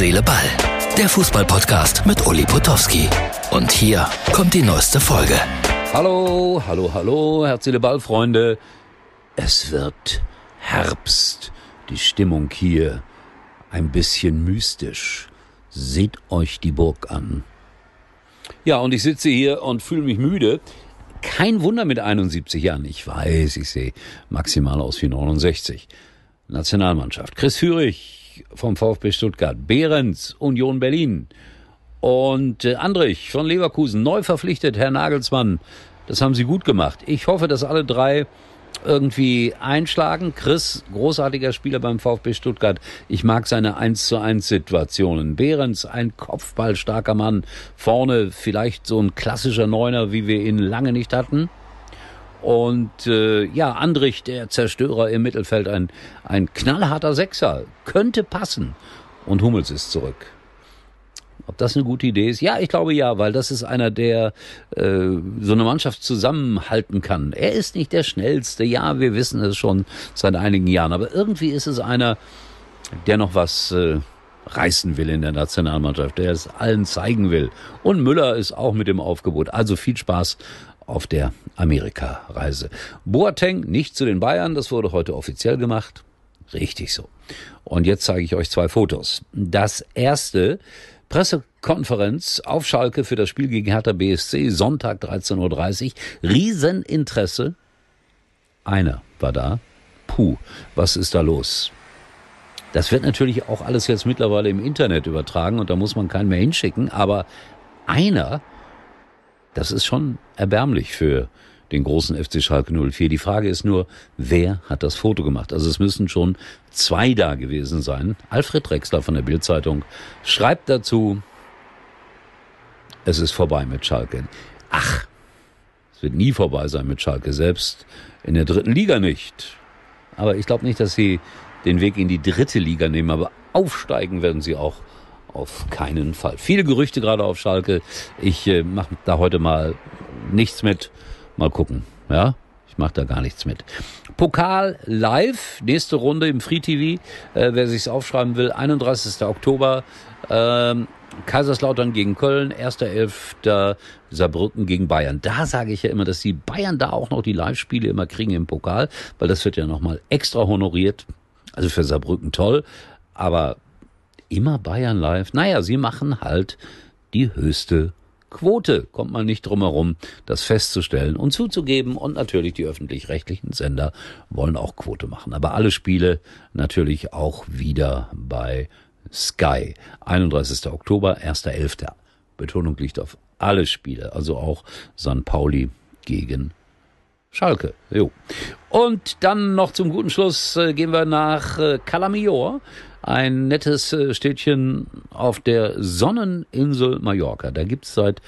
Seele, Ball. Der Fußballpodcast mit Uli Potowski. Und hier kommt die neueste Folge. Hallo, hallo, hallo, Herz, Seele, Ball, Freunde. Es wird Herbst. Die Stimmung hier ein bisschen mystisch. Seht euch die Burg an. Ja, und ich sitze hier und fühle mich müde. Kein Wunder mit 71 Jahren. Ich weiß, ich sehe maximal aus wie 69. Nationalmannschaft. Chris Führig vom VfB Stuttgart. Behrens, Union Berlin. Und äh, Andrich von Leverkusen, neu verpflichtet, Herr Nagelsmann. Das haben Sie gut gemacht. Ich hoffe, dass alle drei irgendwie einschlagen. Chris, großartiger Spieler beim VfB Stuttgart. Ich mag seine 1 zu 1 Situationen. Behrens, ein kopfballstarker Mann. Vorne vielleicht so ein klassischer Neuner, wie wir ihn lange nicht hatten. Und äh, ja, Andrich, der Zerstörer im Mittelfeld, ein, ein knallharter Sechser. Könnte passen. Und Hummels ist zurück. Ob das eine gute Idee ist? Ja, ich glaube ja, weil das ist einer, der äh, so eine Mannschaft zusammenhalten kann. Er ist nicht der schnellste, ja, wir wissen es schon seit einigen Jahren, aber irgendwie ist es einer, der noch was äh, reißen will in der Nationalmannschaft, der es allen zeigen will. Und Müller ist auch mit dem Aufgebot. Also viel Spaß auf der Amerika-Reise. Boateng nicht zu den Bayern, das wurde heute offiziell gemacht. Richtig so. Und jetzt zeige ich euch zwei Fotos. Das erste Pressekonferenz auf Schalke für das Spiel gegen Hertha BSC, Sonntag 13.30 Uhr. Rieseninteresse. Einer war da. Puh, was ist da los? Das wird natürlich auch alles jetzt mittlerweile im Internet übertragen und da muss man keinen mehr hinschicken, aber einer, das ist schon erbärmlich für den großen FC Schalke 04. Die Frage ist nur, wer hat das Foto gemacht? Also es müssen schon zwei da gewesen sein. Alfred Drexler von der Bildzeitung schreibt dazu, es ist vorbei mit Schalke. Ach, es wird nie vorbei sein mit Schalke, selbst in der dritten Liga nicht. Aber ich glaube nicht, dass sie den Weg in die dritte Liga nehmen, aber aufsteigen werden sie auch auf keinen Fall. Viele Gerüchte gerade auf Schalke. Ich äh, mache da heute mal nichts mit. Mal gucken, ja. Ich mache da gar nichts mit. Pokal live, nächste Runde im Free TV. Äh, wer sich's aufschreiben will, 31. Oktober. Ähm, Kaiserslautern gegen Köln, 1.11. Saarbrücken gegen Bayern. Da sage ich ja immer, dass die Bayern da auch noch die Live-Spiele immer kriegen im Pokal, weil das wird ja nochmal extra honoriert. Also für Saarbrücken toll, aber immer Bayern live. Naja, sie machen halt die höchste Quote kommt man nicht drum herum, das festzustellen und zuzugeben. Und natürlich die öffentlich-rechtlichen Sender wollen auch Quote machen. Aber alle Spiele natürlich auch wieder bei Sky. 31. Oktober, 1.11. Betonung liegt auf alle Spiele, also auch St. Pauli gegen Schalke. Jo. Und dann noch zum guten Schluss äh, gehen wir nach äh, Calamior ein nettes äh, Städtchen auf der Sonneninsel Mallorca. Da gibt's seit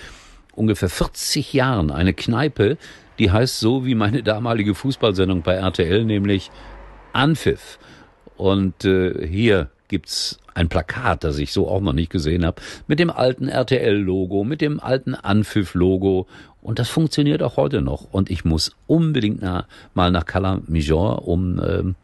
ungefähr 40 Jahren eine Kneipe, die heißt so wie meine damalige Fußballsendung bei RTL, nämlich Anpfiff. Und äh, hier gibt's ein Plakat, das ich so auch noch nicht gesehen habe, mit dem alten RTL-Logo, mit dem alten Anpfiff-Logo. Und das funktioniert auch heute noch. Und ich muss unbedingt na, mal nach Calamijor, um ähm,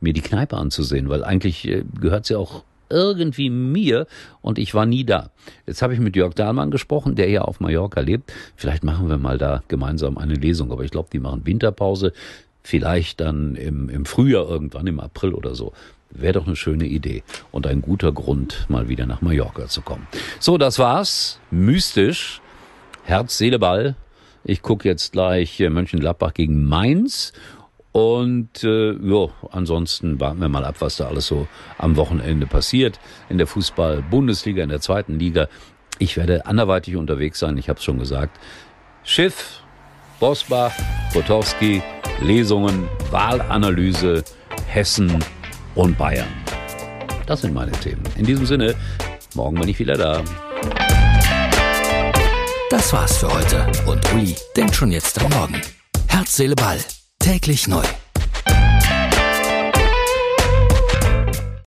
mir die Kneipe anzusehen, weil eigentlich äh, gehört sie auch irgendwie mir und ich war nie da. Jetzt habe ich mit Jörg Dahlmann gesprochen, der ja auf Mallorca lebt. Vielleicht machen wir mal da gemeinsam eine Lesung, aber ich glaube, die machen Winterpause. Vielleicht dann im, im Frühjahr irgendwann, im April oder so. Wäre doch eine schöne Idee und ein guter Grund, mal wieder nach Mallorca zu kommen. So, das war's. Mystisch. Herz, Seele, Ball. Ich gucke jetzt gleich äh, Mönchengladbach gegen Mainz und äh, ja, ansonsten warten wir mal ab, was da alles so am Wochenende passiert. In der Fußball-Bundesliga, in der zweiten Liga. Ich werde anderweitig unterwegs sein, ich habe es schon gesagt. Schiff, Bosbach, Potowski, Lesungen, Wahlanalyse, Hessen und Bayern. Das sind meine Themen. In diesem Sinne, morgen bin ich wieder da. Das war's für heute. Und Uli denkt schon jetzt am Morgen. Herz, Seele, Ball Täglich neu.